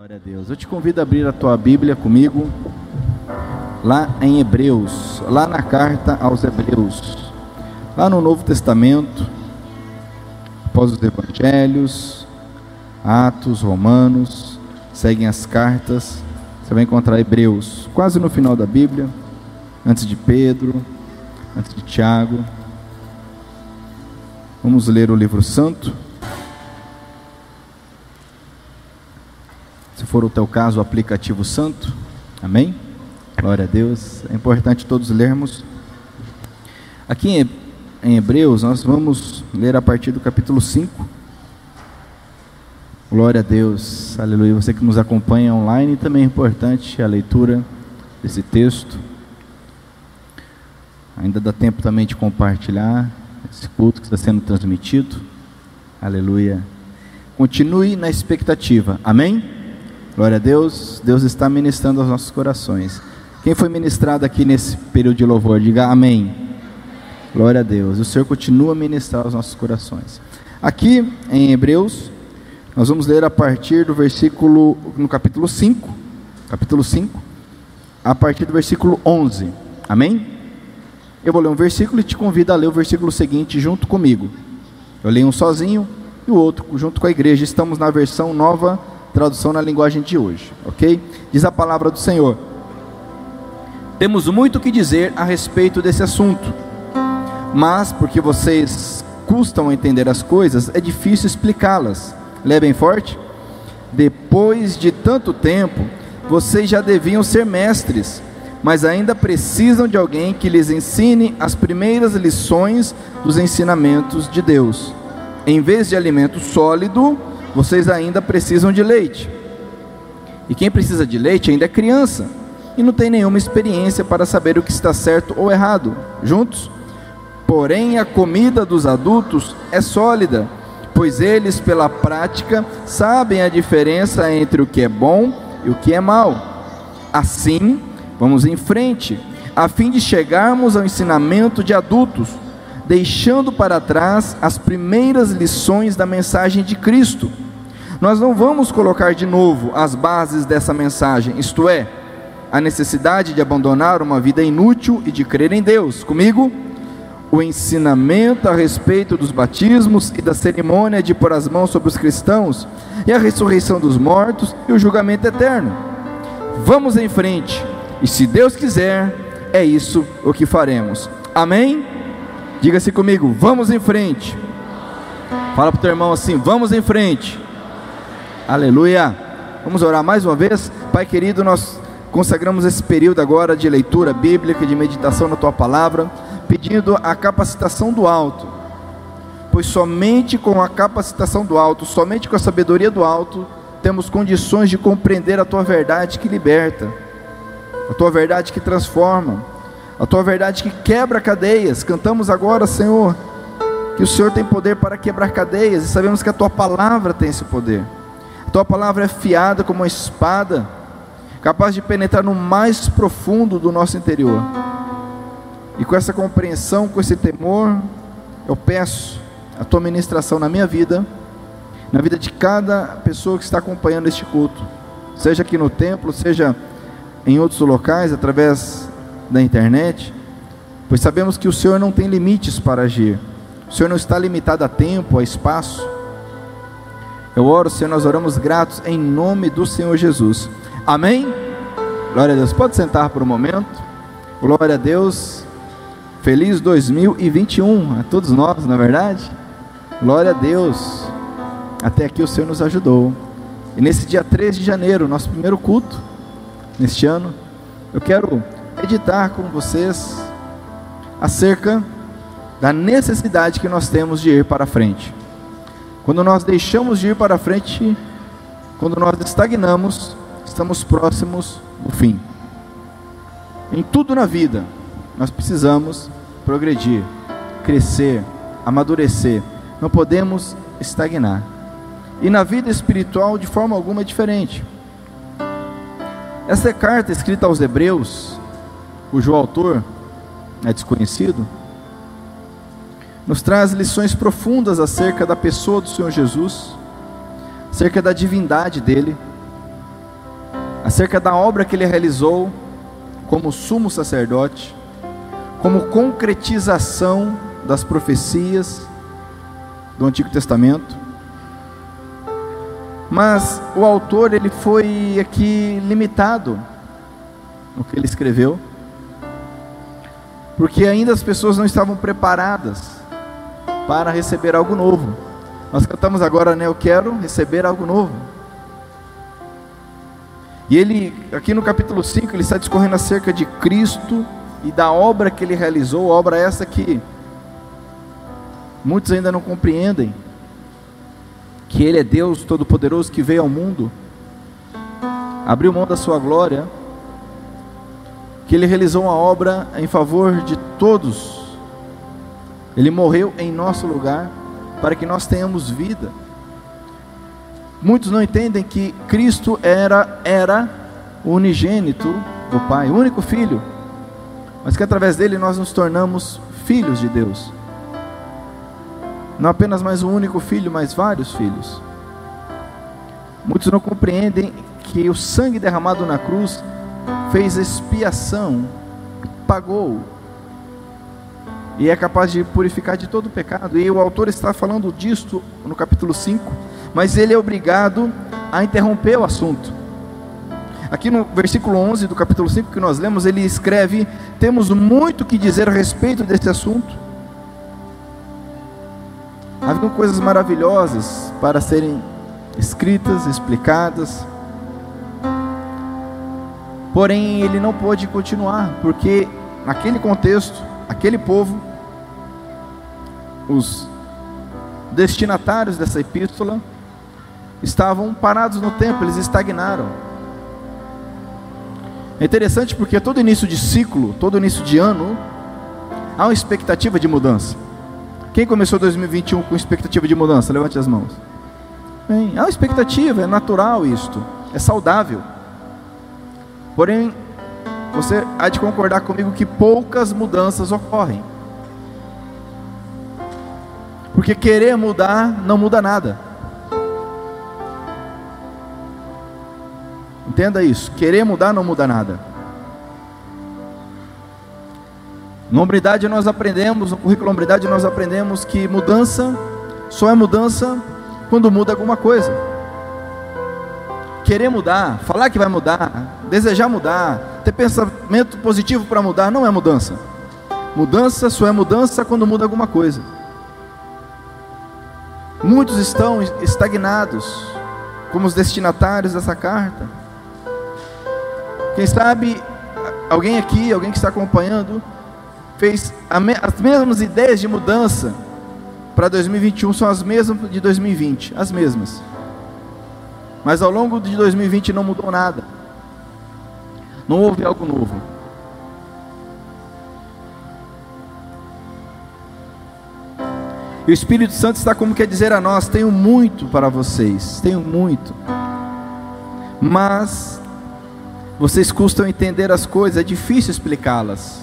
Glória a Deus. Eu te convido a abrir a tua Bíblia comigo, lá em Hebreus, lá na carta aos Hebreus, lá no Novo Testamento, após os Evangelhos, Atos, Romanos, seguem as cartas, você vai encontrar Hebreus, quase no final da Bíblia, antes de Pedro, antes de Tiago. Vamos ler o livro santo. For o teu caso, o aplicativo santo. Amém? Glória a Deus. É importante todos lermos. Aqui em Hebreus, nós vamos ler a partir do capítulo 5. Glória a Deus. Aleluia. Você que nos acompanha online, também é importante a leitura desse texto. Ainda dá tempo também de compartilhar esse culto que está sendo transmitido. Aleluia. Continue na expectativa. Amém? Glória a Deus. Deus está ministrando aos nossos corações. Quem foi ministrado aqui nesse período de louvor, diga amém. Glória a Deus. O Senhor continua a ministrar aos nossos corações. Aqui em Hebreus, nós vamos ler a partir do versículo, no capítulo 5, capítulo 5, a partir do versículo 11. Amém? Eu vou ler um versículo e te convido a ler o versículo seguinte junto comigo. Eu leio um sozinho e o outro junto com a igreja. Estamos na versão nova tradução na linguagem de hoje, ok? Diz a palavra do Senhor. Temos muito o que dizer a respeito desse assunto, mas porque vocês custam a entender as coisas, é difícil explicá-las. Lê bem forte. Depois de tanto tempo, vocês já deviam ser mestres, mas ainda precisam de alguém que lhes ensine as primeiras lições dos ensinamentos de Deus. Em vez de alimento sólido, vocês ainda precisam de leite. E quem precisa de leite ainda é criança e não tem nenhuma experiência para saber o que está certo ou errado. Juntos? Porém, a comida dos adultos é sólida, pois eles, pela prática, sabem a diferença entre o que é bom e o que é mal. Assim, vamos em frente, a fim de chegarmos ao ensinamento de adultos deixando para trás as primeiras lições da mensagem de Cristo. Nós não vamos colocar de novo as bases dessa mensagem, isto é, a necessidade de abandonar uma vida inútil e de crer em Deus. Comigo? O ensinamento a respeito dos batismos e da cerimônia de pôr as mãos sobre os cristãos, e a ressurreição dos mortos e o julgamento eterno. Vamos em frente, e se Deus quiser, é isso o que faremos. Amém? Diga-se comigo, vamos em frente. Fala para o teu irmão assim: vamos em frente. Aleluia. Vamos orar mais uma vez. Pai querido, nós consagramos esse período agora de leitura bíblica, de meditação na tua palavra, pedindo a capacitação do alto. Pois somente com a capacitação do alto, somente com a sabedoria do alto, temos condições de compreender a tua verdade que liberta, a tua verdade que transforma a tua verdade que quebra cadeias. Cantamos agora, Senhor, que o Senhor tem poder para quebrar cadeias, e sabemos que a tua palavra tem esse poder. A tua palavra é fiada como uma espada, capaz de penetrar no mais profundo do nosso interior. E com essa compreensão, com esse temor, eu peço a tua ministração na minha vida, na vida de cada pessoa que está acompanhando este culto, seja aqui no templo, seja em outros locais, através da internet, pois sabemos que o Senhor não tem limites para agir. O Senhor não está limitado a tempo, a espaço. Eu oro, Senhor, nós oramos gratos em nome do Senhor Jesus. Amém? Glória a Deus. Pode sentar por um momento. Glória a Deus. Feliz 2021 a todos nós, na é verdade. Glória a Deus. Até aqui o Senhor nos ajudou. E nesse dia 3 de janeiro, nosso primeiro culto neste ano, eu quero meditar com vocês acerca da necessidade que nós temos de ir para frente. Quando nós deixamos de ir para frente, quando nós estagnamos, estamos próximos do fim. Em tudo na vida, nós precisamos progredir, crescer, amadurecer. Não podemos estagnar. E na vida espiritual, de forma alguma, é diferente. Essa carta escrita aos Hebreus, cujo autor é desconhecido, nos traz lições profundas acerca da pessoa do Senhor Jesus, acerca da divindade dele, acerca da obra que ele realizou como sumo sacerdote, como concretização das profecias do Antigo Testamento. Mas o autor ele foi aqui limitado no que ele escreveu, porque ainda as pessoas não estavam preparadas para receber algo novo. Nós cantamos agora, né? Eu quero receber algo novo. E ele, aqui no capítulo 5, ele está discorrendo acerca de Cristo e da obra que ele realizou, obra essa que muitos ainda não compreendem, que ele é Deus Todo-Poderoso que veio ao mundo, abriu mão da sua glória, que ele realizou uma obra em favor de todos, ele morreu em nosso lugar, para que nós tenhamos vida. Muitos não entendem que Cristo era, era o unigênito do Pai, o único filho, mas que através dele nós nos tornamos filhos de Deus. Não apenas mais um único filho, mas vários filhos. Muitos não compreendem que o sangue derramado na cruz fez expiação, pagou, e é capaz de purificar de todo pecado. E o autor está falando disto no capítulo 5, mas ele é obrigado a interromper o assunto. Aqui no versículo 11 do capítulo 5 que nós lemos, ele escreve: Temos muito que dizer a respeito deste assunto. Havia coisas maravilhosas para serem escritas, explicadas. Porém, ele não pôde continuar, porque naquele contexto, aquele povo os destinatários dessa epístola estavam parados no tempo, eles estagnaram. É interessante porque todo início de ciclo, todo início de ano, há uma expectativa de mudança. Quem começou 2021 com expectativa de mudança? Levante as mãos. Bem, há uma expectativa, é natural isto, é saudável. Porém, você há de concordar comigo que poucas mudanças ocorrem. Porque querer mudar não muda nada. Entenda isso. Querer mudar não muda nada. Na hombridade nós aprendemos, no currículo hombridade nós aprendemos que mudança só é mudança quando muda alguma coisa. Querer mudar, falar que vai mudar, desejar mudar, ter pensamento positivo para mudar não é mudança. Mudança só é mudança quando muda alguma coisa. Muitos estão estagnados, como os destinatários dessa carta. Quem sabe alguém aqui, alguém que está acompanhando, fez as mesmas ideias de mudança para 2021 são as mesmas de 2020, as mesmas. Mas ao longo de 2020 não mudou nada. Não houve algo novo. E o Espírito Santo está como quer dizer a nós: tenho muito para vocês, tenho muito. Mas vocês custam entender as coisas, é difícil explicá-las.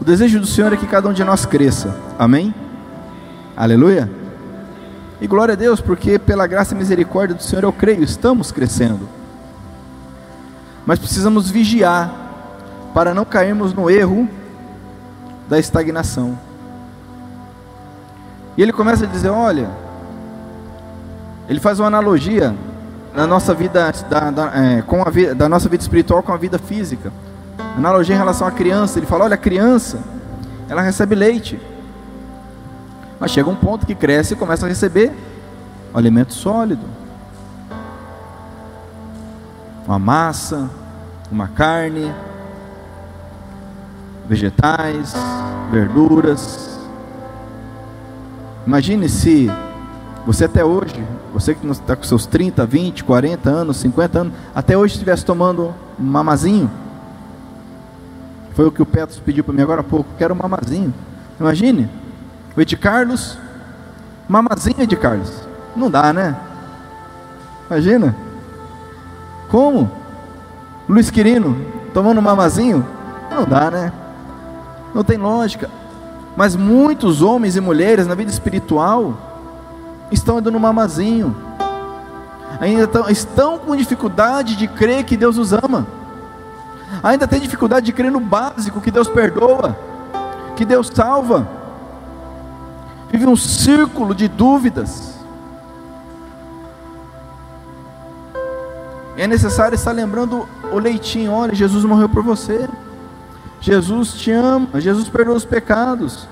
O desejo do Senhor é que cada um de nós cresça. Amém? Aleluia. E glória a Deus, porque pela graça e misericórdia do Senhor eu creio, estamos crescendo. Mas precisamos vigiar para não cairmos no erro da estagnação. E ele começa a dizer: olha, ele faz uma analogia na nossa vida, da, da, é, com a vida, da nossa vida espiritual com a vida física. Analogia em relação à criança. Ele fala: olha, a criança, ela recebe leite. Mas chega um ponto que cresce e começa a receber alimento sólido. Uma massa, uma carne, vegetais, verduras. Imagine se você até hoje, você que está com seus 30, 20, 40 anos, 50 anos, até hoje estivesse tomando um mamazinho. Foi o que o Petros pediu para mim agora há pouco. Quero um mamazinho. Imagine. Ed Carlos, mamazinho Ed Carlos. Não dá, né? Imagina. Como? Luiz Quirino, tomando mamazinho? Não dá, né? Não tem lógica. Mas muitos homens e mulheres na vida espiritual estão indo no mamazinho. ainda estão com dificuldade de crer que Deus os ama, ainda tem dificuldade de crer no básico, que Deus perdoa, que Deus salva, vive um círculo de dúvidas. É necessário estar lembrando o leitinho: olha, Jesus morreu por você, Jesus te ama, Jesus perdoa os pecados,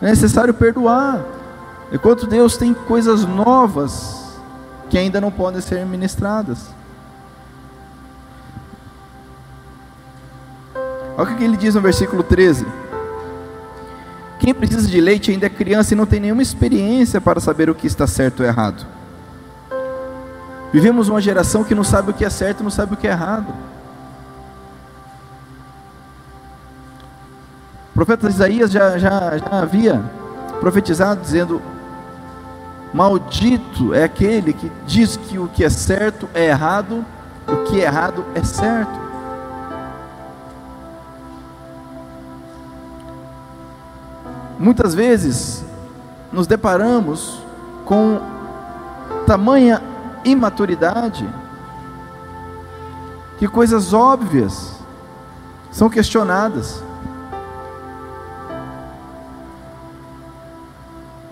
é necessário perdoar. Enquanto Deus tem coisas novas que ainda não podem ser ministradas. Olha o que ele diz no versículo 13: Quem precisa de leite ainda é criança e não tem nenhuma experiência para saber o que está certo ou errado. Vivemos uma geração que não sabe o que é certo e não sabe o que é errado. O profeta Isaías já, já, já havia profetizado, dizendo: Maldito é aquele que diz que o que é certo é errado, o que é errado é certo. Muitas vezes nos deparamos com tamanha imaturidade que coisas óbvias são questionadas.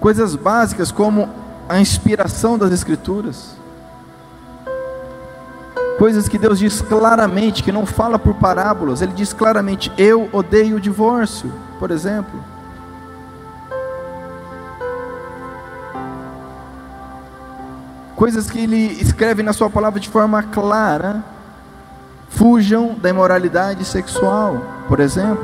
Coisas básicas como a inspiração das Escrituras. Coisas que Deus diz claramente, que não fala por parábolas, Ele diz claramente: Eu odeio o divórcio, por exemplo. Coisas que Ele escreve na Sua palavra de forma clara. Fujam da imoralidade sexual, por exemplo.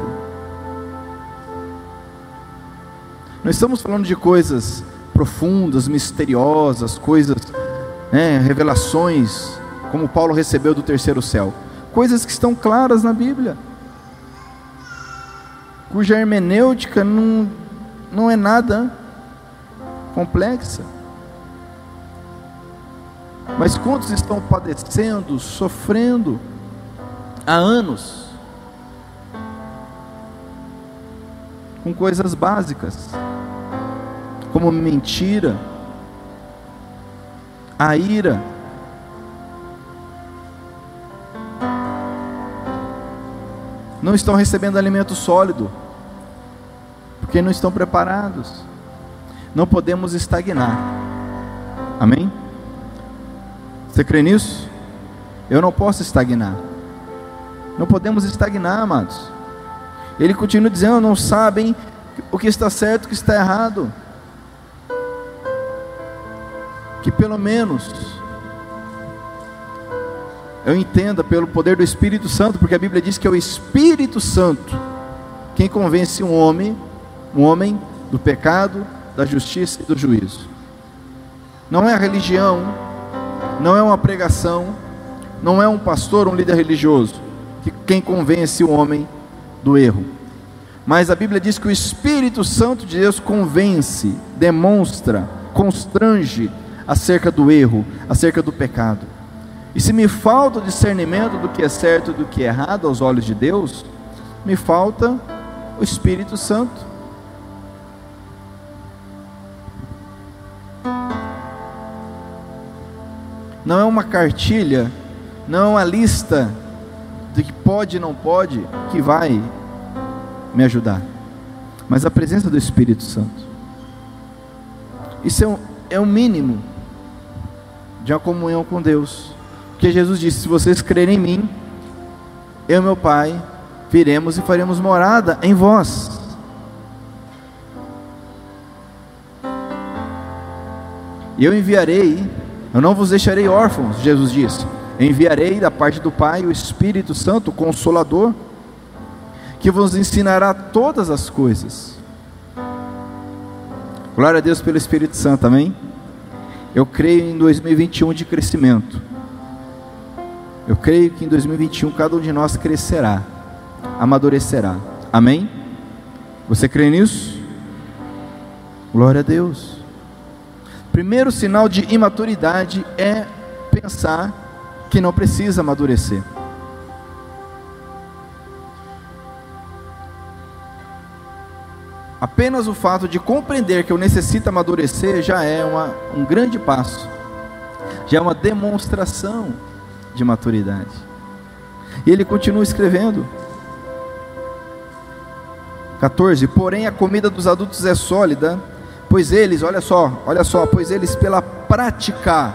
Não estamos falando de coisas profundas, misteriosas, coisas, né, revelações, como Paulo recebeu do terceiro céu. Coisas que estão claras na Bíblia, cuja hermenêutica não, não é nada complexa. Mas quantos estão padecendo, sofrendo há anos com coisas básicas? como mentira, a ira. Não estão recebendo alimento sólido, porque não estão preparados. Não podemos estagnar. Amém? Você crê nisso? Eu não posso estagnar. Não podemos estagnar, amados. Ele continua dizendo: não sabem o que está certo, o que está errado que pelo menos eu entenda pelo poder do Espírito Santo, porque a Bíblia diz que é o Espírito Santo quem convence um homem, um homem do pecado, da justiça e do juízo. Não é a religião, não é uma pregação, não é um pastor, um líder religioso, que quem convence o homem do erro. Mas a Bíblia diz que o Espírito Santo de Deus convence, demonstra, constrange, acerca do erro, acerca do pecado. E se me falta o discernimento do que é certo e do que é errado aos olhos de Deus, me falta o Espírito Santo. Não é uma cartilha, não é uma lista de que pode e não pode que vai me ajudar, mas a presença do Espírito Santo. Isso é o, é o mínimo de uma comunhão com Deus. Porque Jesus disse: Se vocês crerem em mim, eu e meu Pai viremos e faremos morada em vós. E eu enviarei, eu não vos deixarei órfãos, Jesus disse. enviarei da parte do Pai o Espírito Santo, o Consolador, que vos ensinará todas as coisas. Glória a Deus pelo Espírito Santo, amém? Eu creio em 2021 de crescimento. Eu creio que em 2021 cada um de nós crescerá, amadurecerá. Amém? Você crê nisso? Glória a Deus. Primeiro sinal de imaturidade é pensar que não precisa amadurecer. Apenas o fato de compreender que eu necessito amadurecer já é uma, um grande passo. já é uma demonstração de maturidade. E ele continua escrevendo. 14. Porém, a comida dos adultos é sólida, pois eles, olha só, olha só, pois eles pela prática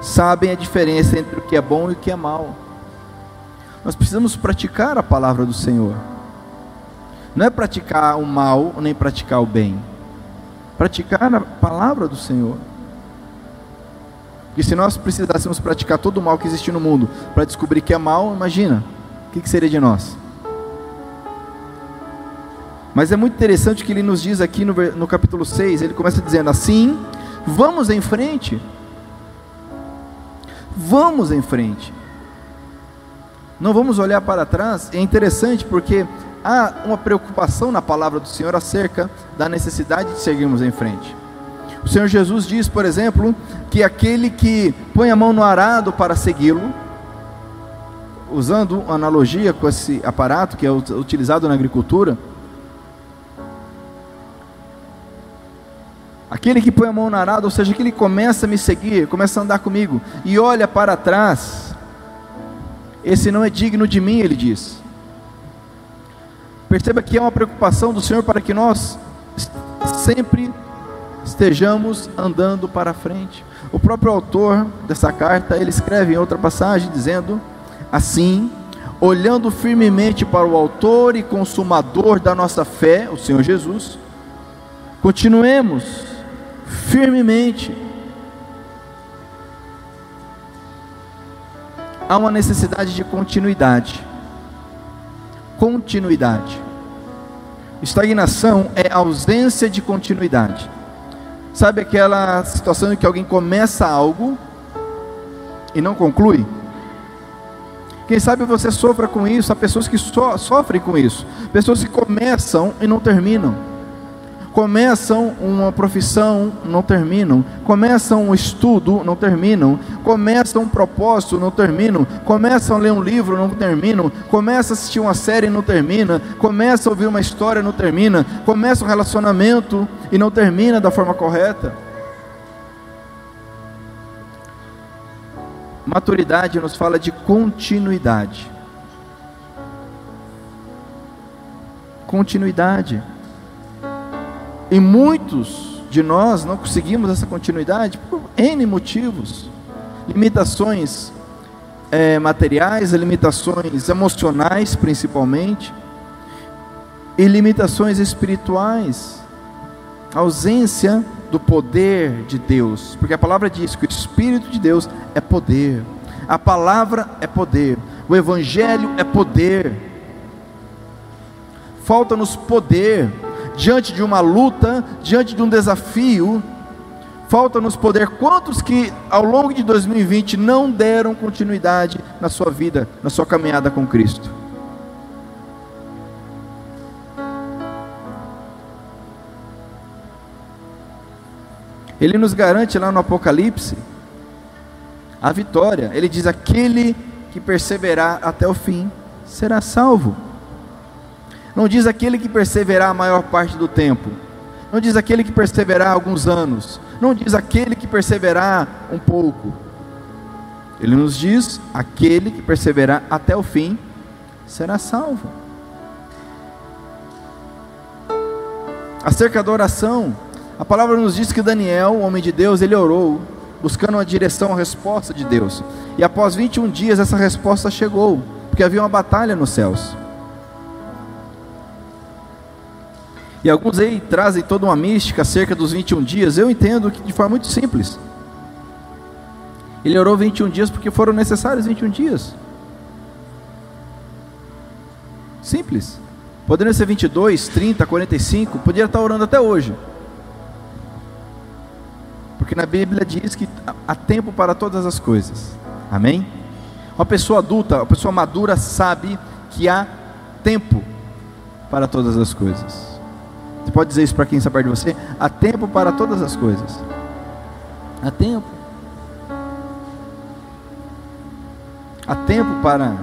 sabem a diferença entre o que é bom e o que é mal. Nós precisamos praticar a palavra do Senhor. Não é praticar o mal nem praticar o bem. Praticar a palavra do Senhor. E se nós precisássemos praticar todo o mal que existe no mundo para descobrir que é mal, imagina, o que, que seria de nós? Mas é muito interessante que ele nos diz aqui no, no capítulo 6, ele começa dizendo assim: vamos em frente. Vamos em frente. Não vamos olhar para trás. É interessante porque há uma preocupação na palavra do Senhor acerca da necessidade de seguirmos em frente. O Senhor Jesus diz, por exemplo, que aquele que põe a mão no arado para segui-lo, usando analogia com esse aparato que é utilizado na agricultura, aquele que põe a mão no arado, ou seja, que ele começa a me seguir, começa a andar comigo e olha para trás, esse não é digno de mim, ele diz. Perceba que é uma preocupação do Senhor para que nós sempre estejamos andando para frente. O próprio autor dessa carta, ele escreve em outra passagem dizendo assim: olhando firmemente para o autor e consumador da nossa fé, o Senhor Jesus, continuemos firmemente. Há uma necessidade de continuidade. Continuidade. Estagnação é ausência de continuidade. Sabe aquela situação em que alguém começa algo e não conclui? Quem sabe você sofra com isso, há pessoas que so, sofrem com isso, pessoas que começam e não terminam, começam uma profissão, não terminam, começam um estudo, não terminam, começam um propósito, não terminam, começam a ler um livro, não terminam, começam a assistir uma série, não termina, começam a ouvir uma história, não termina, começa um relacionamento e não termina da forma correta. Maturidade nos fala de continuidade. Continuidade. E muitos de nós não conseguimos essa continuidade por N motivos. Limitações é, materiais, limitações emocionais principalmente, e limitações espirituais. Ausência do poder de Deus, porque a palavra diz que o Espírito de Deus é poder, a palavra é poder, o Evangelho é poder. Falta-nos poder diante de uma luta, diante de um desafio. Falta-nos poder. Quantos que ao longo de 2020 não deram continuidade na sua vida, na sua caminhada com Cristo? Ele nos garante lá no Apocalipse a vitória. Ele diz: aquele que perseverar até o fim será salvo. Não diz aquele que perseverar a maior parte do tempo. Não diz aquele que perseverar alguns anos. Não diz aquele que perseverar um pouco. Ele nos diz: aquele que perseverar até o fim será salvo. Acerca da oração, a palavra nos diz que Daniel, o homem de Deus, ele orou, buscando uma direção, uma resposta de Deus. E após 21 dias, essa resposta chegou, porque havia uma batalha nos céus. E alguns aí trazem toda uma mística acerca dos 21 dias. Eu entendo que de forma muito simples. Ele orou 21 dias porque foram necessários 21 dias. Simples. Poderiam ser 22, 30, 45, poderia estar orando até hoje. Porque na Bíblia diz que há tempo para todas as coisas. Amém? Uma pessoa adulta, uma pessoa madura sabe que há tempo para todas as coisas. Você pode dizer isso para quem está perto de você? Há tempo para todas as coisas. Há tempo. Há tempo para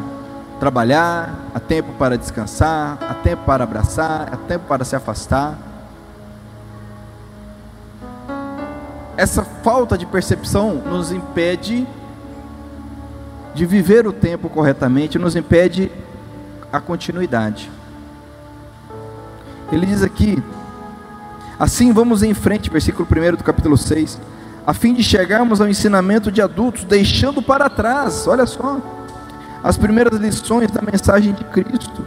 trabalhar, há tempo para descansar, há tempo para abraçar, há tempo para se afastar. essa falta de percepção nos impede de viver o tempo corretamente, nos impede a continuidade. Ele diz aqui: assim vamos em frente, versículo 1 do capítulo 6, a fim de chegarmos ao ensinamento de adultos, deixando para trás, olha só, as primeiras lições da mensagem de Cristo.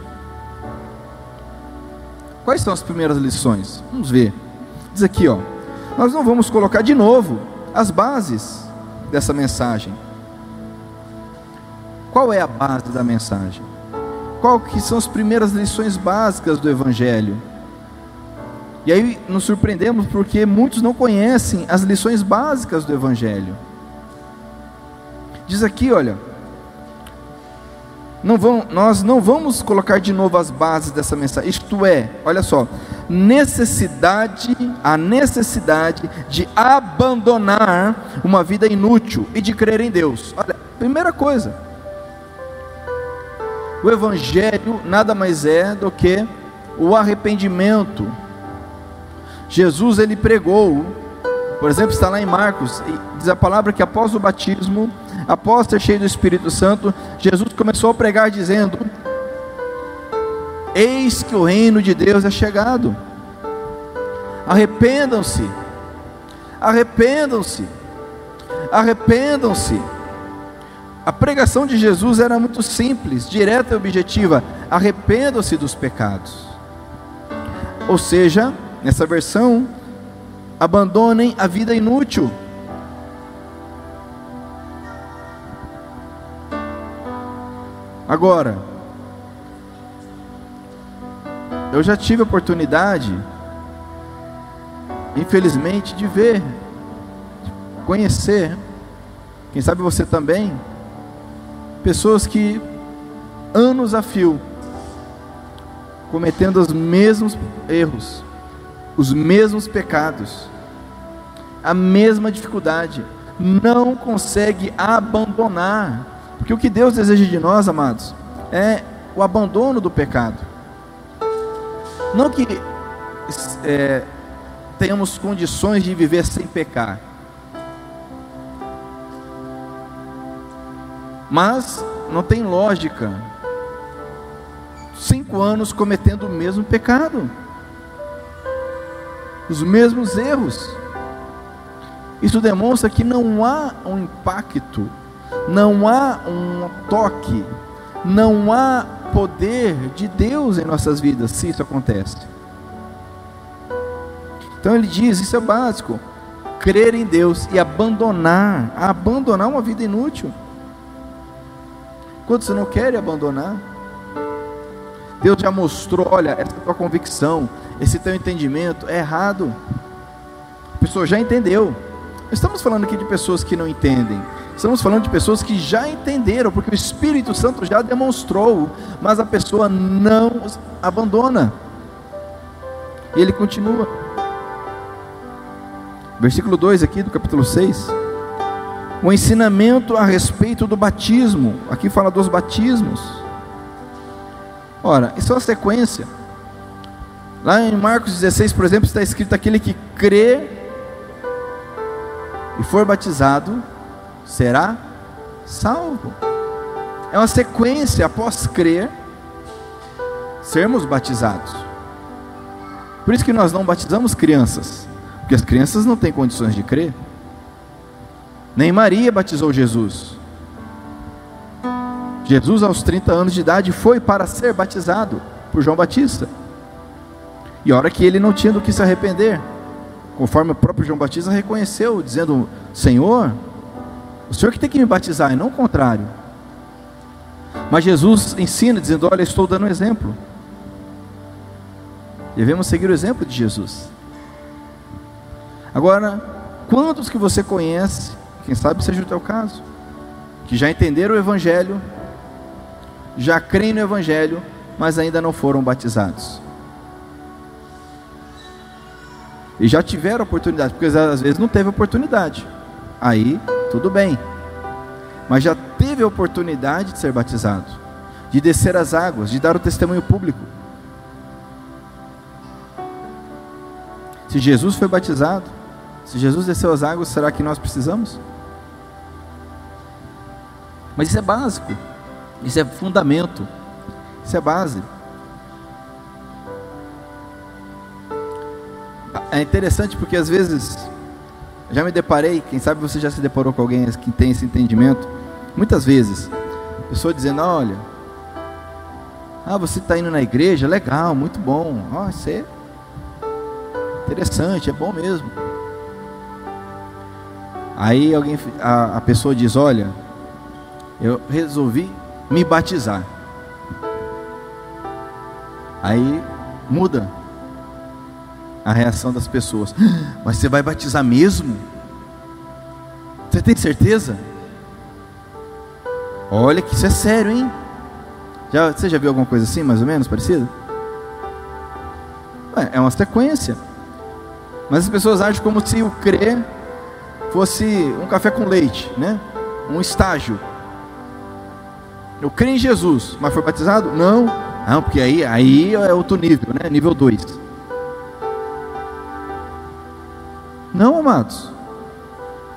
Quais são as primeiras lições? Vamos ver. Diz aqui, ó nós não vamos colocar de novo as bases dessa mensagem. Qual é a base da mensagem? Qual que são as primeiras lições básicas do evangelho? E aí nos surpreendemos porque muitos não conhecem as lições básicas do evangelho. Diz aqui, olha, não vão, nós não vamos colocar de novo as bases dessa mensagem. Isto é, olha só, necessidade, a necessidade de abandonar uma vida inútil e de crer em Deus. Olha, primeira coisa. O evangelho nada mais é do que o arrependimento. Jesus ele pregou, por exemplo, está lá em Marcos, diz a palavra que após o batismo após ser cheio do Espírito Santo, Jesus começou a pregar dizendo: Eis que o reino de Deus é chegado. Arrependam-se, arrependam-se, arrependam-se. A pregação de Jesus era muito simples, direta e objetiva: arrependam-se dos pecados. Ou seja, nessa versão, abandonem a vida inútil. Agora, eu já tive a oportunidade, infelizmente, de ver, de conhecer, quem sabe você também, pessoas que anos a fio cometendo os mesmos erros, os mesmos pecados, a mesma dificuldade, não consegue abandonar porque o que Deus deseja de nós, amados, é o abandono do pecado. Não que é, tenhamos condições de viver sem pecar, mas não tem lógica. Cinco anos cometendo o mesmo pecado, os mesmos erros. Isso demonstra que não há um impacto não há um toque, não há poder de Deus em nossas vidas se isso acontece. Então ele diz: isso é básico. Crer em Deus e abandonar, abandonar uma vida inútil. Quando você não quer abandonar, Deus já mostrou: olha, essa tua convicção, esse teu entendimento é errado. A pessoa já entendeu. Estamos falando aqui de pessoas que não entendem. Estamos falando de pessoas que já entenderam, porque o Espírito Santo já demonstrou, mas a pessoa não abandona. E ele continua. Versículo 2 aqui do capítulo 6. O ensinamento a respeito do batismo. Aqui fala dos batismos. Ora, isso é uma sequência. Lá em Marcos 16, por exemplo, está escrito: aquele que crê e for batizado será salvo. É uma sequência após crer, sermos batizados. Por isso que nós não batizamos crianças, porque as crianças não têm condições de crer. Nem Maria batizou Jesus. Jesus, aos 30 anos de idade, foi para ser batizado por João Batista. E a hora que ele não tinha do que se arrepender, conforme o próprio João Batista reconheceu, dizendo: Senhor, o Senhor que tem que me batizar e não o contrário. Mas Jesus ensina dizendo: Olha, estou dando um exemplo. Devemos seguir o exemplo de Jesus. Agora, quantos que você conhece, quem sabe seja o teu caso, que já entenderam o Evangelho, já creem no Evangelho, mas ainda não foram batizados? E já tiveram oportunidade, porque às vezes não teve oportunidade. Aí tudo bem. Mas já teve oportunidade de ser batizado, de descer as águas, de dar o testemunho público. Se Jesus foi batizado, Se Jesus desceu as águas, será que nós precisamos? Mas isso é básico, isso é fundamento, isso é base. É interessante porque às vezes já me deparei, quem sabe você já se deparou com alguém que tem esse entendimento. Muitas vezes, pessoa dizendo: Olha, ah, você está indo na igreja, legal, muito bom. Oh, isso é interessante, é bom mesmo. Aí alguém, a, a pessoa diz: Olha, eu resolvi me batizar. Aí muda a reação das pessoas. Mas você vai batizar mesmo? Você tem certeza? Olha que isso é sério, hein? Já, você já viu alguma coisa assim, mais ou menos, parecida? Ué, é uma sequência. Mas as pessoas agem como se o crer fosse um café com leite, né? Um estágio. Eu creio em Jesus, mas foi batizado? Não. Não, porque aí, aí é outro nível, né? Nível 2. Não, amados.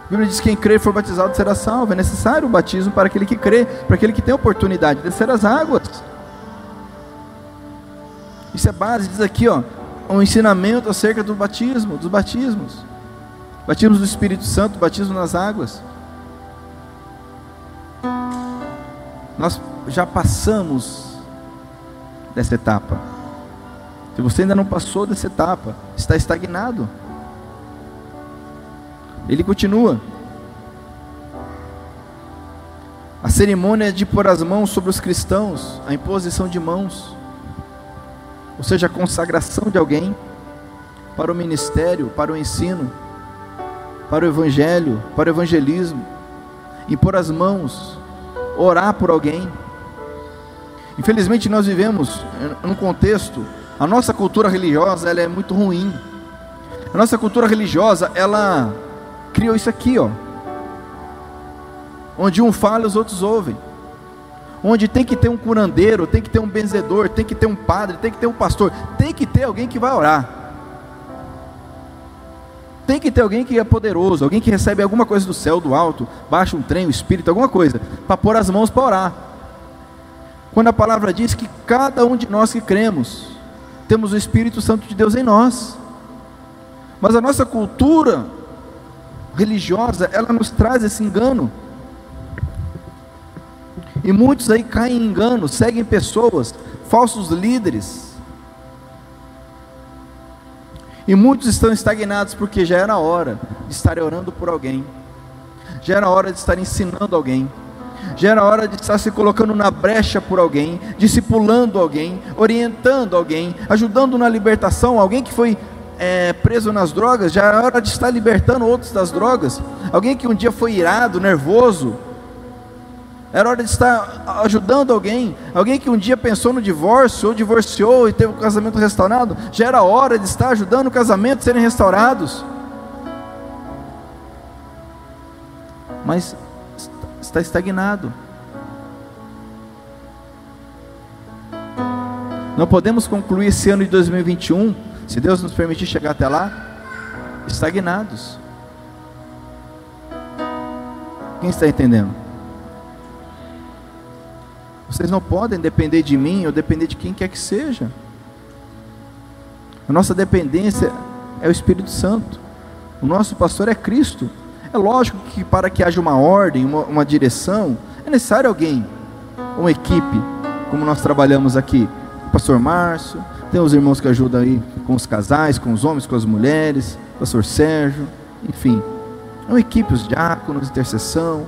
A Bíblia diz que quem crê e for batizado será salvo. É necessário o batismo para aquele que crê, para aquele que tem a oportunidade de descer as águas. Isso é base, diz aqui, ó, um ensinamento acerca do batismo, dos batismos. Batismo do Espírito Santo, batismo nas águas. Nós já passamos dessa etapa. Se você ainda não passou dessa etapa, está estagnado. Ele continua. A cerimônia de pôr as mãos sobre os cristãos, a imposição de mãos, ou seja, a consagração de alguém para o ministério, para o ensino, para o evangelho, para o evangelismo, impor as mãos, orar por alguém. Infelizmente nós vivemos num contexto, a nossa cultura religiosa ela é muito ruim. A nossa cultura religiosa ela criou isso aqui, ó. Onde um fala os outros ouvem. Onde tem que ter um curandeiro, tem que ter um benzedor, tem que ter um padre, tem que ter um pastor, tem que ter alguém que vai orar. Tem que ter alguém que é poderoso, alguém que recebe alguma coisa do céu, do alto, baixa um trem, um espírito, alguma coisa, para pôr as mãos para orar. Quando a palavra diz que cada um de nós que cremos, temos o Espírito Santo de Deus em nós. Mas a nossa cultura religiosa, ela nos traz esse engano. E muitos aí caem em engano, seguem pessoas, falsos líderes. E muitos estão estagnados porque já era hora de estar orando por alguém, já era hora de estar ensinando alguém, já era hora de estar se colocando na brecha por alguém, discipulando alguém, orientando alguém, ajudando na libertação, alguém que foi é, preso nas drogas, já é hora de estar libertando outros das drogas. Alguém que um dia foi irado, nervoso, era hora de estar ajudando alguém. Alguém que um dia pensou no divórcio, ou divorciou e teve o casamento restaurado, já era hora de estar ajudando o casamento a serem restaurados. Mas está estagnado. Não podemos concluir esse ano de 2021 se Deus nos permitir chegar até lá, estagnados. Quem está entendendo? Vocês não podem depender de mim ou depender de quem quer que seja. A nossa dependência é o Espírito Santo. O nosso pastor é Cristo. É lógico que para que haja uma ordem, uma, uma direção, é necessário alguém, uma equipe, como nós trabalhamos aqui. O pastor Márcio, tem os irmãos que ajudam aí com os casais, com os homens, com as mulheres, o pastor Sérgio, enfim. É uma equipe, os diáconos, intercessão.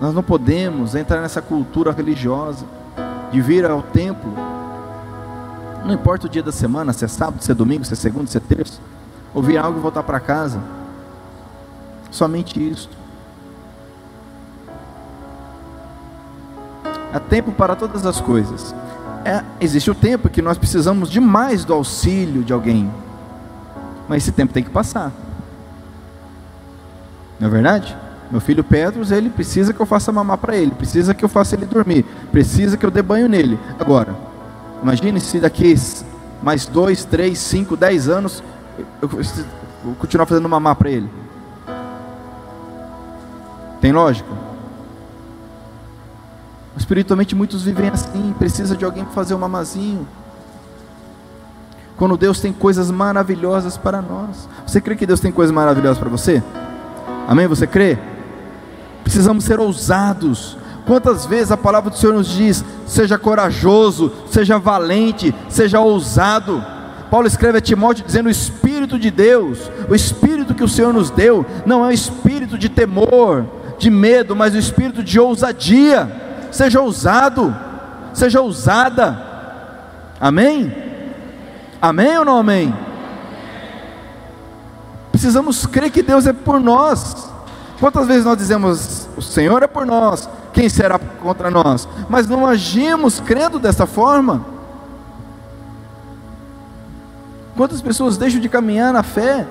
Nós não podemos entrar nessa cultura religiosa de vir ao templo. Não importa o dia da semana, se é sábado, se é domingo, se é segunda, se é terça. Ouvir algo e voltar para casa. Somente isto. Há tempo para todas as coisas. É, existe o tempo que nós precisamos demais do auxílio de alguém. Mas esse tempo tem que passar. Não é verdade? Meu filho Pedro, ele precisa que eu faça mamar para ele, precisa que eu faça ele dormir, precisa que eu dê banho nele. Agora, imagine se daqui mais dois, três, cinco, dez anos, eu vou continuar fazendo mamar para ele. Tem lógica? Espiritualmente muitos vivem assim, precisa de alguém para fazer um mamazinho. Quando Deus tem coisas maravilhosas para nós. Você crê que Deus tem coisas maravilhosas para você? Amém? Você crê? Precisamos ser ousados. Quantas vezes a palavra do Senhor nos diz: seja corajoso, seja valente, seja ousado. Paulo escreve a Timóteo dizendo: o Espírito de Deus, o Espírito que o Senhor nos deu, não é um espírito de temor, de medo, mas o um espírito de ousadia. Seja ousado, seja ousada. Amém? Amém ou não amém? Precisamos crer que Deus é por nós. Quantas vezes nós dizemos, o Senhor é por nós, quem será contra nós? Mas não agimos crendo dessa forma. Quantas pessoas deixam de caminhar na fé?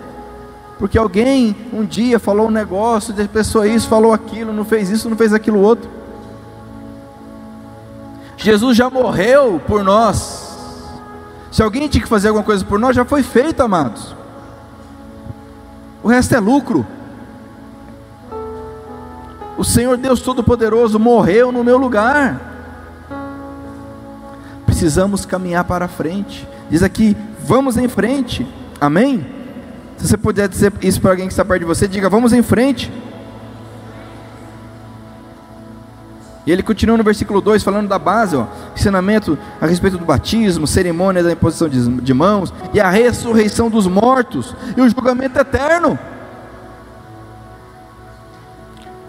Porque alguém um dia falou um negócio, de pessoa isso, falou aquilo, não fez isso, não fez aquilo outro. Jesus já morreu por nós. Se alguém tinha que fazer alguma coisa por nós, já foi feito, amados. O resto é lucro. O Senhor Deus Todo-Poderoso morreu no meu lugar. Precisamos caminhar para frente. Diz aqui, vamos em frente. Amém? Se você puder dizer isso para alguém que está perto de você, diga: vamos em frente. E ele continua no versículo 2 falando da base, ó, ensinamento a respeito do batismo, cerimônia da imposição de, de mãos e a ressurreição dos mortos e o julgamento eterno.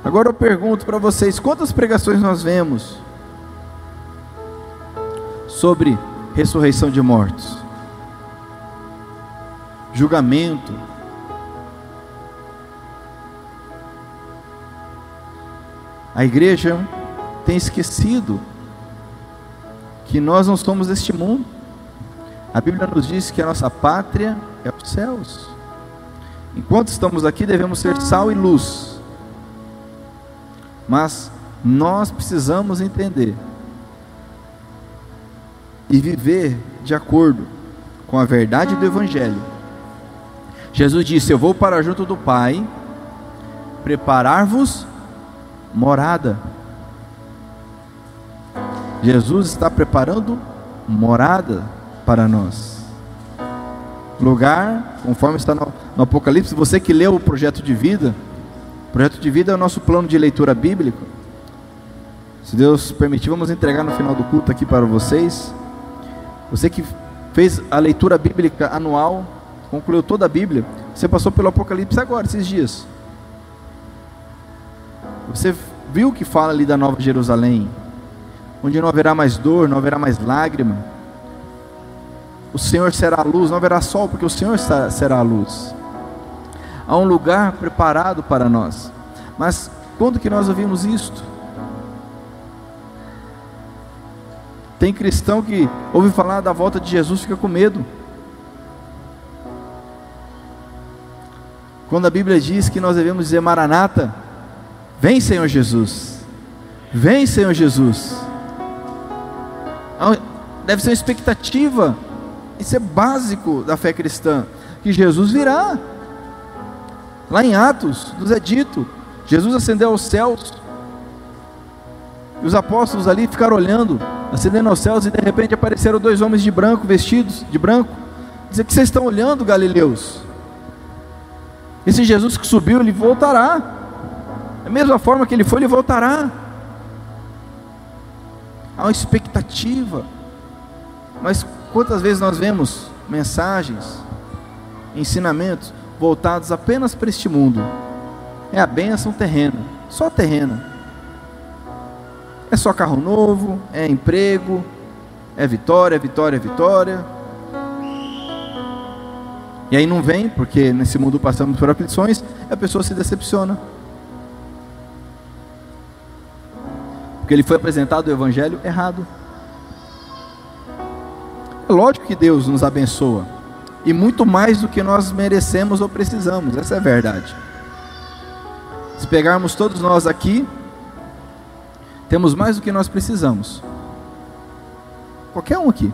Agora eu pergunto para vocês: quantas pregações nós vemos sobre ressurreição de mortos? Julgamento. A igreja tem esquecido que nós não somos deste mundo. A Bíblia nos diz que a nossa pátria é os céus. Enquanto estamos aqui, devemos ser sal e luz. Mas nós precisamos entender e viver de acordo com a verdade do Evangelho. Jesus disse: Eu vou para junto do Pai, preparar-vos morada. Jesus está preparando morada para nós. Lugar, conforme está no, no, Apocalipse, você que leu o projeto de vida, projeto de vida é o nosso plano de leitura bíblica. Se Deus permitir, vamos entregar no final do culto aqui para vocês. Você que fez a leitura bíblica anual, concluiu toda a Bíblia, você passou pelo Apocalipse agora, esses dias. Você viu que fala ali da Nova Jerusalém, onde não haverá mais dor, não haverá mais lágrima. O Senhor será a luz, não haverá sol, porque o Senhor será a luz. Há um lugar preparado para nós. Mas quando que nós ouvimos isto? Tem cristão que ouve falar da volta de Jesus fica com medo. Quando a Bíblia diz que nós devemos dizer Maranata, vem Senhor Jesus, vem Senhor Jesus. Deve ser uma expectativa, isso é básico da fé cristã, que Jesus virá. Lá em Atos, nos é dito, Jesus ascendeu aos céus, e os apóstolos ali ficaram olhando, ascendendo aos céus, e de repente apareceram dois homens de branco, vestidos de branco, dizer que vocês estão olhando, Galileus. Esse Jesus que subiu, ele voltará. Da mesma forma que ele foi, ele voltará há uma expectativa. Mas quantas vezes nós vemos mensagens, ensinamentos voltados apenas para este mundo? É a bênção terrena, só terrena. É só carro novo, é emprego, é vitória, vitória, vitória. E aí não vem, porque nesse mundo passamos por aflições, a pessoa se decepciona. Porque ele foi apresentado o evangelho errado. É lógico que Deus nos abençoa. E muito mais do que nós merecemos ou precisamos. Essa é a verdade. Se pegarmos todos nós aqui, temos mais do que nós precisamos. Qualquer um aqui.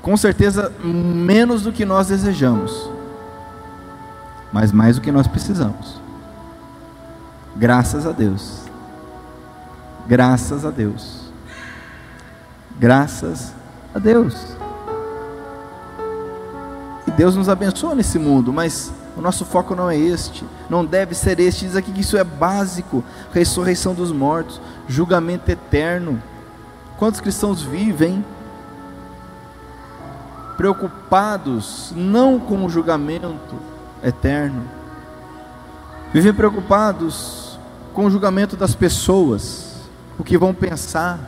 Com certeza, menos do que nós desejamos, mas mais do que nós precisamos. Graças a Deus. Graças a Deus. Graças a Deus. Deus nos abençoa nesse mundo, mas o nosso foco não é este, não deve ser este. Diz aqui que isso é básico: ressurreição dos mortos, julgamento eterno. Quantos cristãos vivem preocupados não com o julgamento eterno, vivem preocupados com o julgamento das pessoas, o que vão pensar.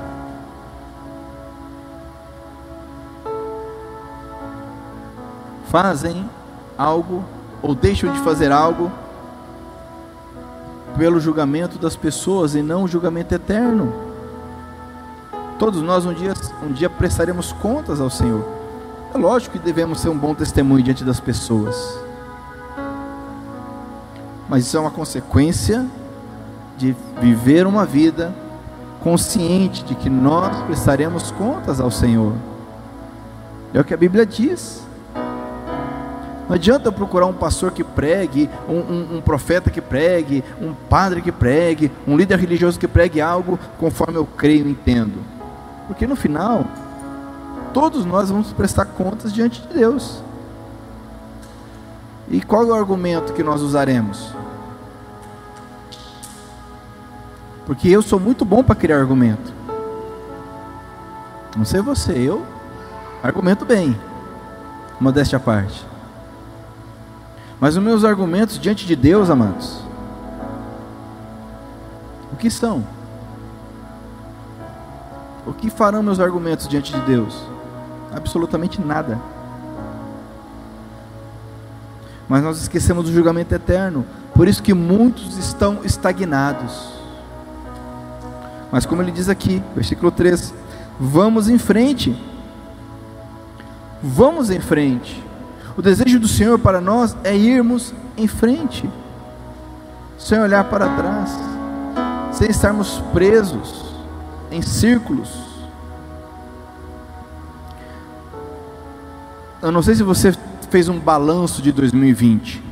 Fazem algo ou deixam de fazer algo pelo julgamento das pessoas e não o julgamento eterno. Todos nós um dia, um dia prestaremos contas ao Senhor. É lógico que devemos ser um bom testemunho diante das pessoas. Mas isso é uma consequência de viver uma vida consciente de que nós prestaremos contas ao Senhor. É o que a Bíblia diz. Não adianta procurar um pastor que pregue, um, um, um, profeta que pregue, um padre que pregue, um líder religioso que pregue algo conforme eu creio e entendo. Porque no final, todos nós vamos prestar contas diante de Deus. E qual é o argumento que nós usaremos? Porque eu sou muito bom para criar argumento. Não sei você, eu argumento bem. Modéstia à parte. Mas os meus argumentos diante de Deus, amados, o que são? O que farão meus argumentos diante de Deus? Absolutamente nada. Mas nós esquecemos do julgamento eterno, por isso que muitos estão estagnados. Mas como ele diz aqui, versículo 3, vamos em frente. Vamos em frente. O desejo do Senhor para nós é irmos em frente, sem olhar para trás, sem estarmos presos em círculos. Eu não sei se você fez um balanço de 2020.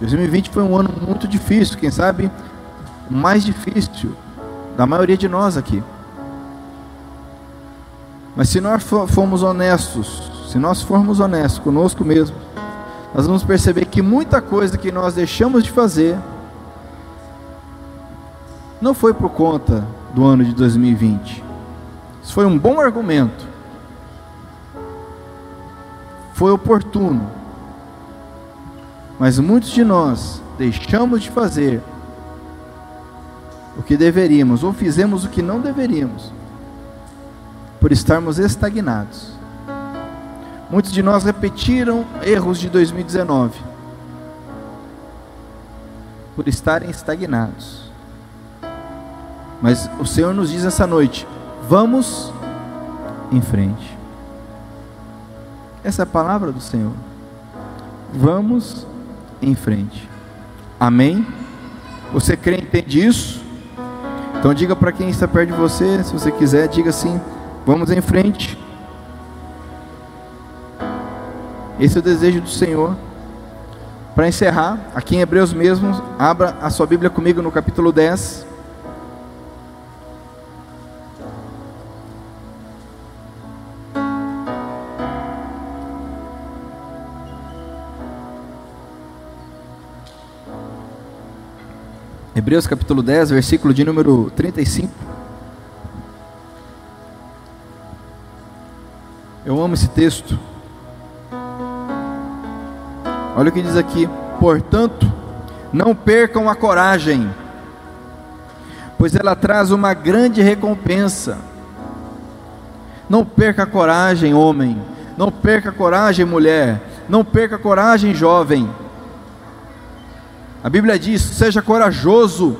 2020 foi um ano muito difícil, quem sabe o mais difícil da maioria de nós aqui. Mas se nós formos honestos se nós formos honestos conosco mesmo, nós vamos perceber que muita coisa que nós deixamos de fazer não foi por conta do ano de 2020. Isso foi um bom argumento. Foi oportuno. Mas muitos de nós deixamos de fazer o que deveríamos, ou fizemos o que não deveríamos, por estarmos estagnados. Muitos de nós repetiram erros de 2019 por estarem estagnados. Mas o Senhor nos diz essa noite: vamos em frente. Essa é a palavra do Senhor. Vamos em frente. Amém? Você crê e entende isso? Então diga para quem está perto de você, se você quiser, diga assim: vamos em frente. Esse é o desejo do Senhor. Para encerrar, aqui em Hebreus mesmo, abra a sua Bíblia comigo no capítulo 10. Hebreus capítulo 10, versículo de número 35. Eu amo esse texto. Olha o que diz aqui: portanto, não percam a coragem, pois ela traz uma grande recompensa. Não perca a coragem, homem. Não perca a coragem, mulher. Não perca a coragem, jovem. A Bíblia diz: seja corajoso.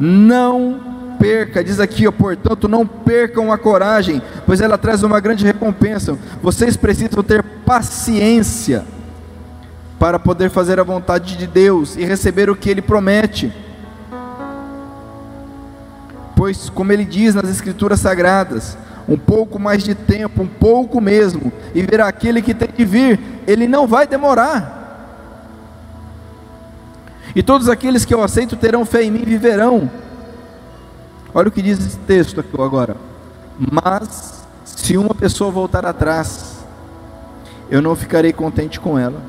Não perca, diz aqui, ó, portanto, não percam a coragem, pois ela traz uma grande recompensa. Vocês precisam ter paciência para poder fazer a vontade de Deus e receber o que Ele promete. Pois, como Ele diz nas Escrituras Sagradas, um pouco mais de tempo, um pouco mesmo, e virá aquele que tem de vir, ele não vai demorar. E todos aqueles que eu aceito terão fé em mim e viverão. Olha o que diz esse texto aqui agora. Mas se uma pessoa voltar atrás, eu não ficarei contente com ela.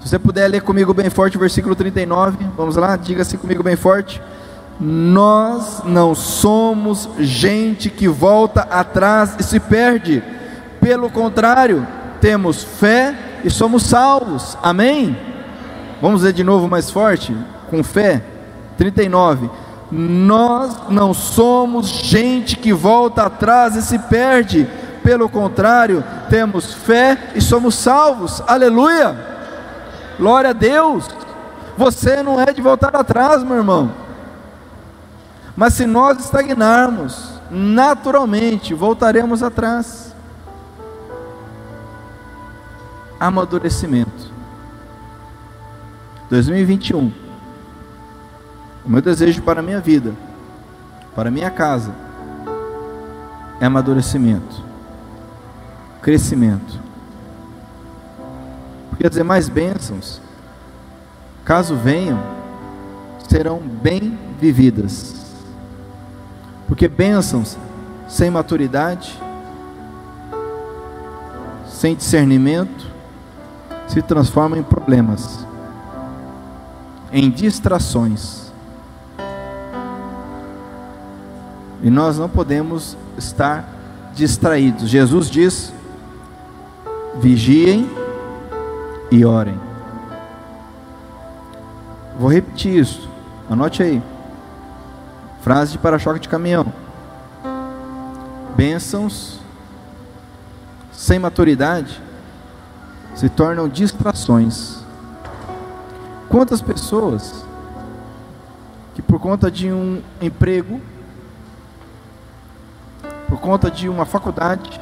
Se você puder ler comigo bem forte o versículo 39, vamos lá, diga-se comigo bem forte. Nós não somos gente que volta atrás e se perde. Pelo contrário, temos fé e somos salvos. Amém? Vamos ler de novo mais forte, com fé. 39. Nós não somos gente que volta atrás e se perde. Pelo contrário, temos fé e somos salvos. Aleluia! Glória a Deus! Você não é de voltar atrás, meu irmão. Mas se nós estagnarmos, naturalmente voltaremos atrás. Amadurecimento. 2021. O meu desejo para a minha vida, para a minha casa, é amadurecimento, crescimento. Porque as demais bênçãos, caso venham, serão bem vividas. Porque bênçãos sem maturidade, sem discernimento, se transformam em problemas, em distrações. E nós não podemos estar distraídos. Jesus diz: vigiem e orem. Vou repetir isso, anote aí. Frase de para-choque de caminhão. Bênçãos sem maturidade se tornam distrações. Quantas pessoas que por conta de um emprego, por conta de uma faculdade,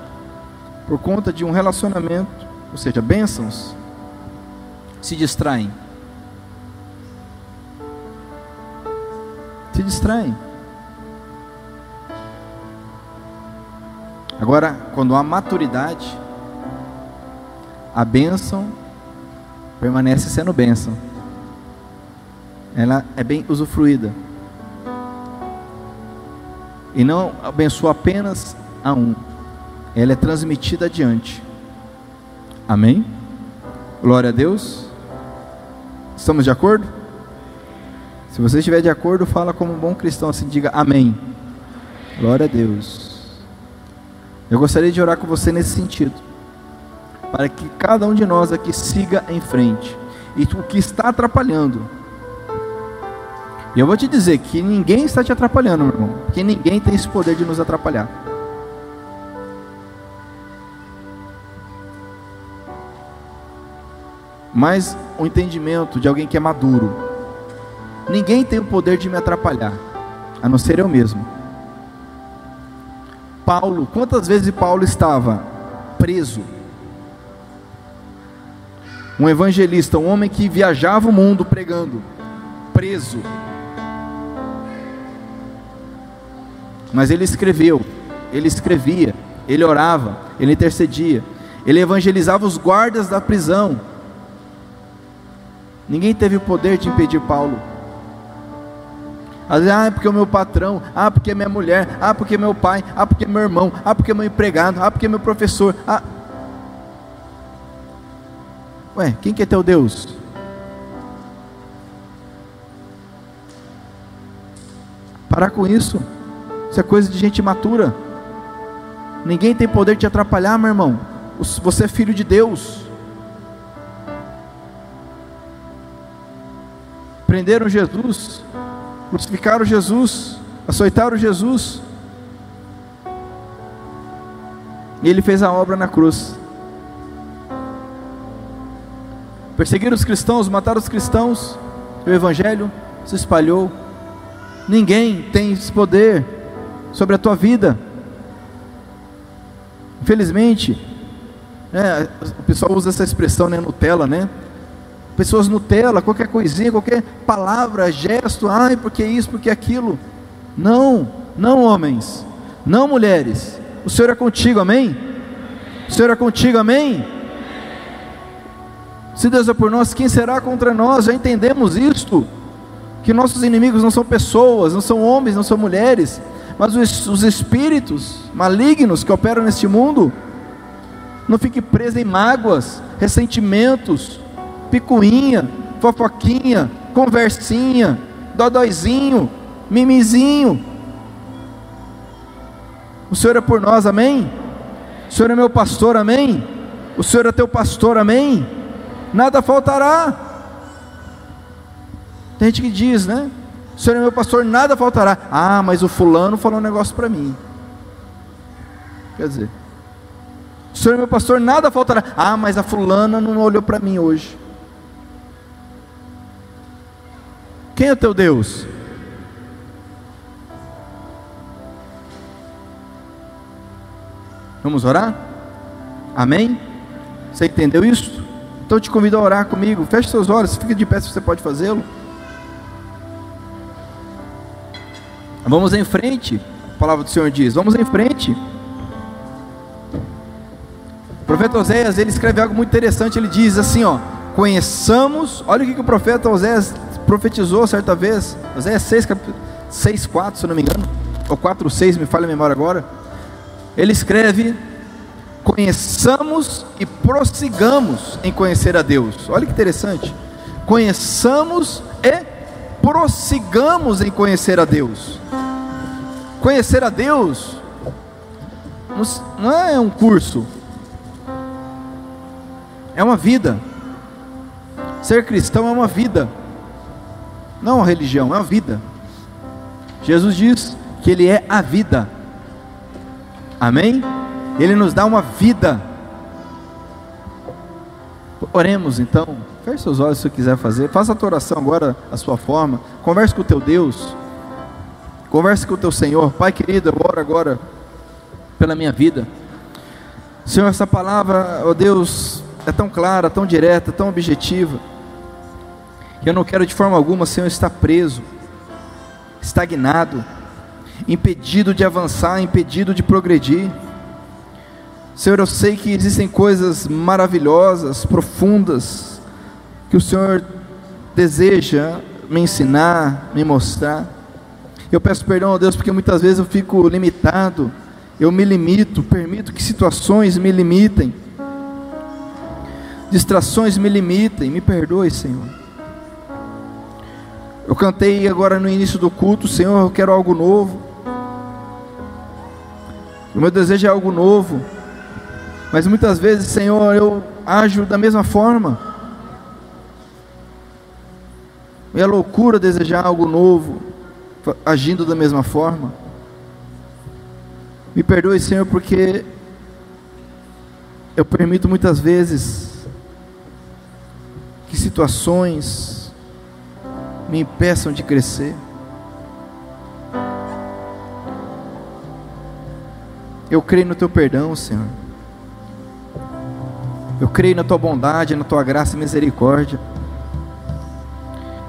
por conta de um relacionamento, ou seja, bênçãos, se distraem. Se distraem. Agora, quando há maturidade, a bênção permanece sendo bênção. Ela é bem usufruída. E não abençoa apenas a um. Ela é transmitida adiante. Amém? Glória a Deus. Estamos de acordo? Se você estiver de acordo, fala como um bom cristão, assim, diga amém. Glória a Deus. Eu gostaria de orar com você nesse sentido, para que cada um de nós aqui siga em frente, e o que está atrapalhando, e eu vou te dizer que ninguém está te atrapalhando, meu irmão, porque ninguém tem esse poder de nos atrapalhar. Mas o entendimento de alguém que é maduro, ninguém tem o poder de me atrapalhar, a não ser eu mesmo. Paulo, quantas vezes Paulo estava preso? Um evangelista, um homem que viajava o mundo pregando, preso. Mas ele escreveu, ele escrevia, ele orava, ele intercedia, ele evangelizava os guardas da prisão. Ninguém teve o poder de impedir Paulo. Ah, é porque o meu patrão, ah, porque minha mulher, ah, porque meu pai, ah, porque meu irmão, ah, porque meu empregado, ah, porque meu professor. Ah. Ué, quem que é teu Deus? Parar com isso. Isso é coisa de gente matura. Ninguém tem poder de te atrapalhar, meu irmão. Você é filho de Deus. Prenderam Jesus, crucificaram Jesus, açoitaram Jesus. E ele fez a obra na cruz. Perseguiram os cristãos, mataram os cristãos, o evangelho se espalhou. Ninguém tem esse poder sobre a tua vida. Infelizmente, é, o pessoal usa essa expressão, né, Nutella, né? Pessoas Nutella, qualquer coisinha, qualquer palavra, gesto, ai, porque isso, porque aquilo. Não, não, homens. Não, mulheres, o Senhor é contigo, amém? O Senhor é contigo, amém? Se Deus é por nós, quem será contra nós? Já entendemos isto. Que nossos inimigos não são pessoas, não são homens, não são mulheres, mas os, os espíritos malignos que operam neste mundo. Não fique preso em mágoas, ressentimentos, picuinha, fofoquinha, conversinha, dodóizinho, mimizinho. O Senhor é por nós, amém? O Senhor é meu pastor, amém? O Senhor é teu pastor, amém? Nada faltará. Tem gente que diz, né? O Senhor é meu pastor, nada faltará. Ah, mas o fulano falou um negócio para mim. Quer dizer, o Senhor é meu pastor, nada faltará. Ah, mas a fulana não olhou para mim hoje. Quem é teu Deus? Vamos orar? Amém? Você entendeu isso? Então eu te convido a orar comigo. Feche seus olhos, fique de pé se você pode fazê-lo. Vamos em frente. A palavra do Senhor diz: Vamos em frente. O profeta Oséias, ele escreve algo muito interessante, ele diz assim, ó: Conheçamos, olha o que, que o profeta Oséias profetizou certa vez, Oséias 6, cap... 6, 4, se eu não me engano, ou 4, 6, me falha a memória agora. Ele escreve: Conheçamos e prossigamos em conhecer a Deus. Olha que interessante. Conheçamos e prossigamos em conhecer a Deus. Conhecer a Deus não é um curso, é uma vida. Ser cristão é uma vida, não uma religião, é uma vida. Jesus diz que Ele é a vida, amém? Ele nos dá uma vida. Oremos então, feche seus olhos se você quiser fazer, faça a tua oração agora, a sua forma, converse com o teu Deus, converse com o teu Senhor, Pai querido, eu oro agora pela minha vida. Senhor, essa palavra, ó oh Deus, é tão clara, tão direta, tão objetiva, eu não quero de forma alguma, Senhor, estar preso, estagnado, impedido de avançar, impedido de progredir. Senhor, eu sei que existem coisas maravilhosas, profundas, que o Senhor deseja me ensinar, me mostrar. Eu peço perdão a Deus porque muitas vezes eu fico limitado, eu me limito, permito que situações me limitem distrações me limitem, me perdoe, Senhor. Eu cantei agora no início do culto, Senhor, eu quero algo novo. O meu desejo é algo novo. Mas muitas vezes, Senhor, eu ajo da mesma forma. É loucura desejar algo novo, agindo da mesma forma. Me perdoe, Senhor, porque eu permito muitas vezes que situações me impeçam de crescer. Eu creio no teu perdão, Senhor. Eu creio na tua bondade, na tua graça e misericórdia.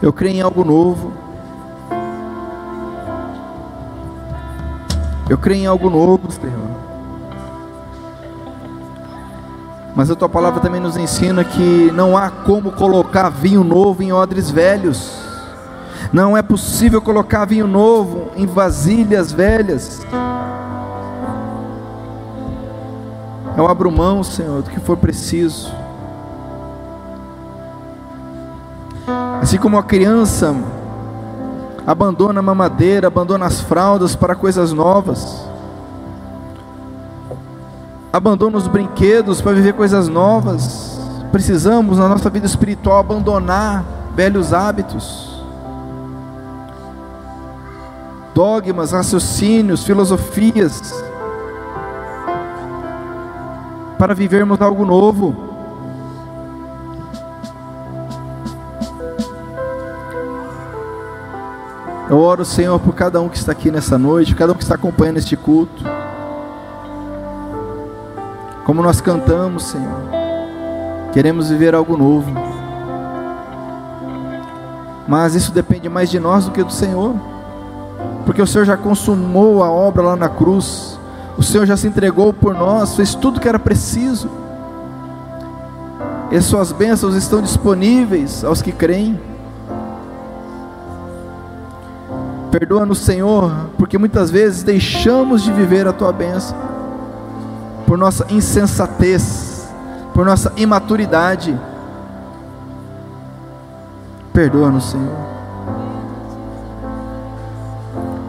Eu creio em algo novo. Eu creio em algo novo, Senhor. Mas a tua palavra também nos ensina que não há como colocar vinho novo em odres velhos. Não é possível colocar vinho novo em vasilhas velhas. Eu abro mão, Senhor, do que for preciso. Assim como a criança abandona a mamadeira, abandona as fraldas para coisas novas abandona os brinquedos para viver coisas novas. Precisamos, na nossa vida espiritual, abandonar velhos hábitos, dogmas, raciocínios, filosofias, para vivermos algo novo. Eu oro, Senhor, por cada um que está aqui nessa noite, cada um que está acompanhando este culto. Como nós cantamos, Senhor. Queremos viver algo novo. Mas isso depende mais de nós do que do Senhor. Porque o Senhor já consumou a obra lá na cruz, o Senhor já se entregou por nós, fez tudo que era preciso, e Suas bênçãos estão disponíveis aos que creem. Perdoa-nos, Senhor, porque muitas vezes deixamos de viver a Tua bênção, por nossa insensatez, por nossa imaturidade. Perdoa-nos, Senhor.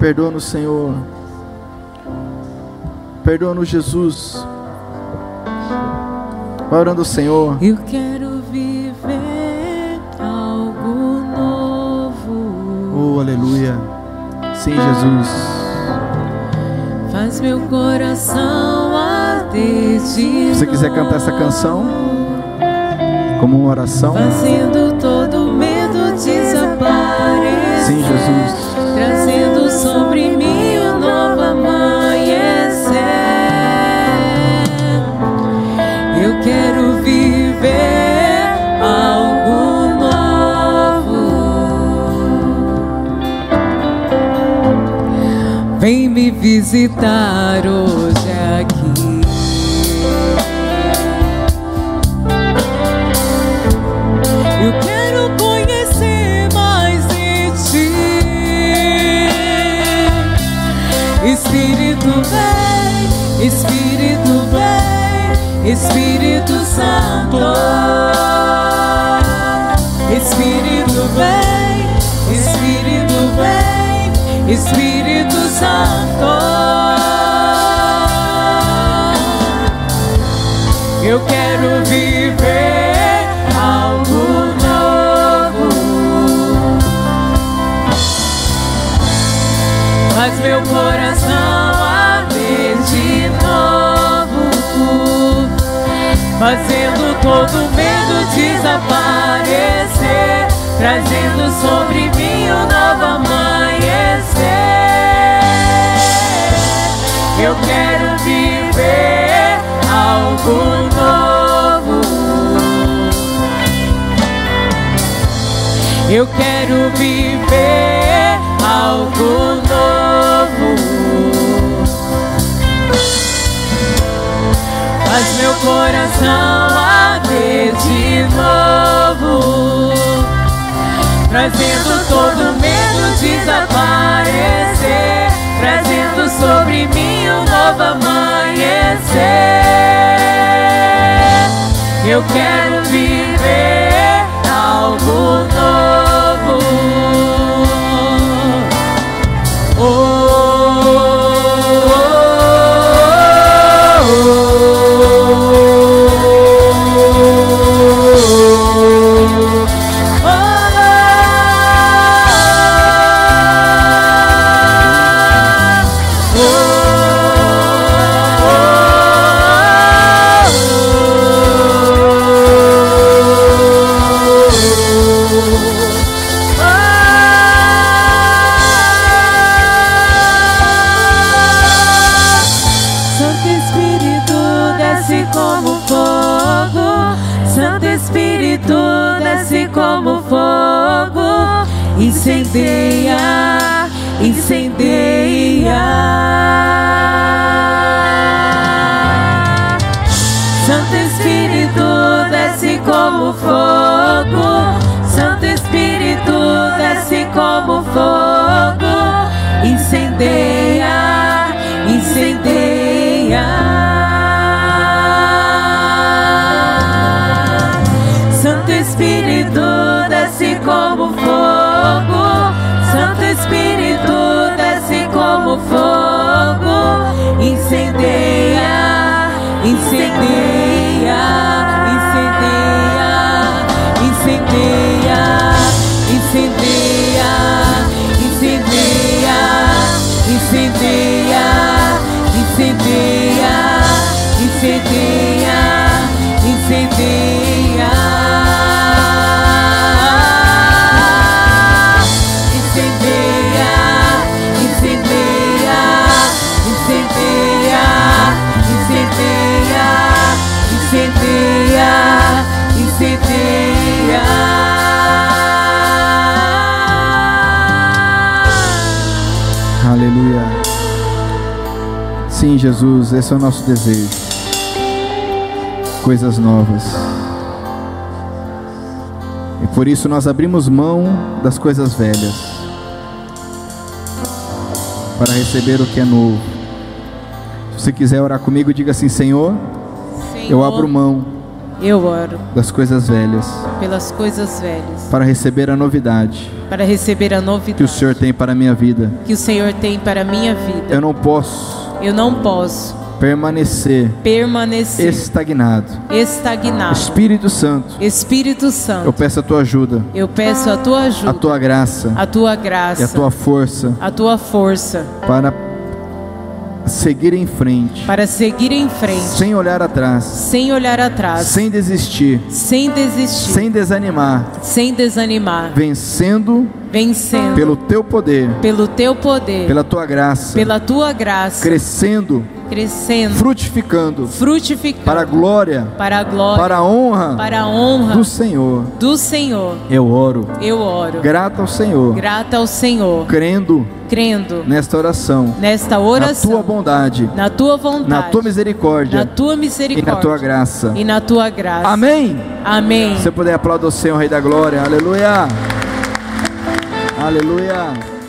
Perdoa-nos, Senhor. Perdoa-nos, Jesus. Vai orando, Senhor. Eu quero viver algo novo. Oh, aleluia. Sim, Jesus. Faz meu coração arder de Se você quiser cantar essa canção como uma oração, Fazendo todo medo desaparecer. sim, Jesus. Quero viver algo novo. Vem me visitar hoje Espírito Santo. Espírito vem, Espírito vem, Espírito Santo. Eu quero viver algo novo. Faz meu coração fazendo todo medo desaparecer, trazendo sobre mim um novo amanhecer. Eu quero viver algo novo. Eu quero viver algo novo. Faz meu coração arder de novo, trazendo todo medo desaparecer, trazendo sobre mim um novo amanhecer. Eu quero viver algo novo. Jesus, esse é o nosso desejo. Coisas novas. E por isso nós abrimos mão das coisas velhas para receber o que é novo. Se você quiser orar comigo, diga assim: Senhor, Senhor, eu abro mão eu oro das coisas velhas pelas coisas velhas, para receber a novidade para receber a que o novidade Senhor tem para a minha vida. que o Senhor tem para a minha vida. Eu não posso Eu não posso permanecer permanecer estagnado. estagnado. Espírito Santo, Espírito eu Santo, peço a tua ajuda, eu peço a tua a ajuda, tua graça a tua e a graça, tua força a tua força para seguir em frente, para seguir em frente, sem olhar atrás, sem olhar atrás, sem desistir, sem desistir, sem desanimar, sem desanimar, vencendo vencendo. Pelo teu poder, pelo teu poder, pela tua graça, pela tua graça, crescendo, crescendo, frutificando. Frutificando. Para a glória, para a glória, para a honra para a honra do Senhor. do Senhor. Eu oro, Eu oro, grato ao Senhor, grata ao Senhor, crendo crendo nesta oração, nesta na oração, tua bondade, na tua vontade, na tua misericórdia. Na tua e misericórdia na tua graça. e na tua graça. Amém. Amém. Se você puder aplaudir o Senhor, Rei da Glória. Aleluia. Aleluia.